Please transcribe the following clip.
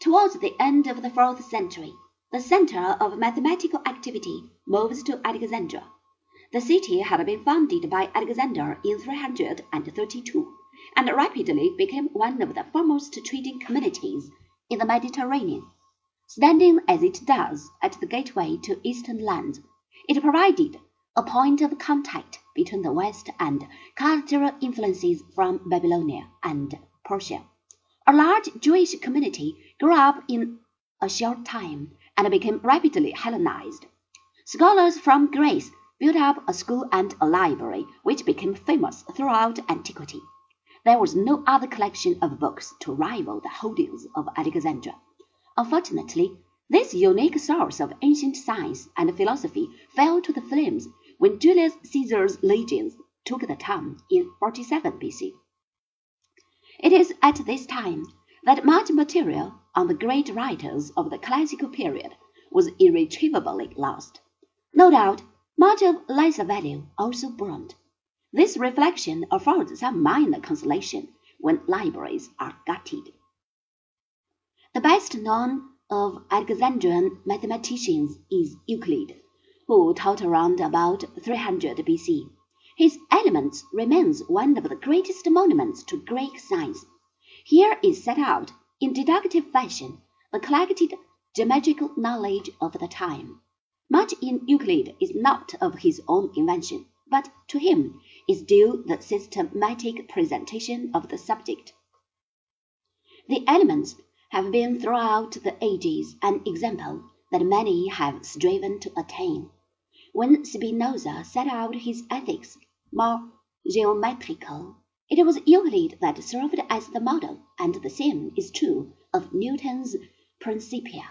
Towards the end of the fourth century, the centre of mathematical activity moves to Alexandria. The city had been founded by Alexander in 332, and rapidly became one of the foremost trading communities in the Mediterranean. Standing as it does at the gateway to Eastern lands, it provided a point of contact between the West and cultural influences from Babylonia and Persia. A large Jewish community grew up in a short time and became rapidly Hellenized. Scholars from Greece built up a school and a library which became famous throughout antiquity. There was no other collection of books to rival the holdings of Alexandria. Unfortunately, this unique source of ancient science and philosophy fell to the flames when Julius Caesar's legions took the town in 47 BC. It is at this time that much material on the great writers of the classical period was irretrievably lost. No doubt, much of lesser value also burned. This reflection affords some minor consolation when libraries are gutted. The best known of Alexandrian mathematicians is Euclid, who taught around about 300 BC. His Elements remains one of the greatest monuments to Greek science. Here is set out, in deductive fashion, the collected geometrical knowledge of the time. Much in Euclid is not of his own invention, but to him is due the systematic presentation of the subject. The Elements have been throughout the ages an example that many have striven to attain. When Spinoza set out his ethics more geometrico. It was Euclid that served as the model, and the same is true of Newton's Principia.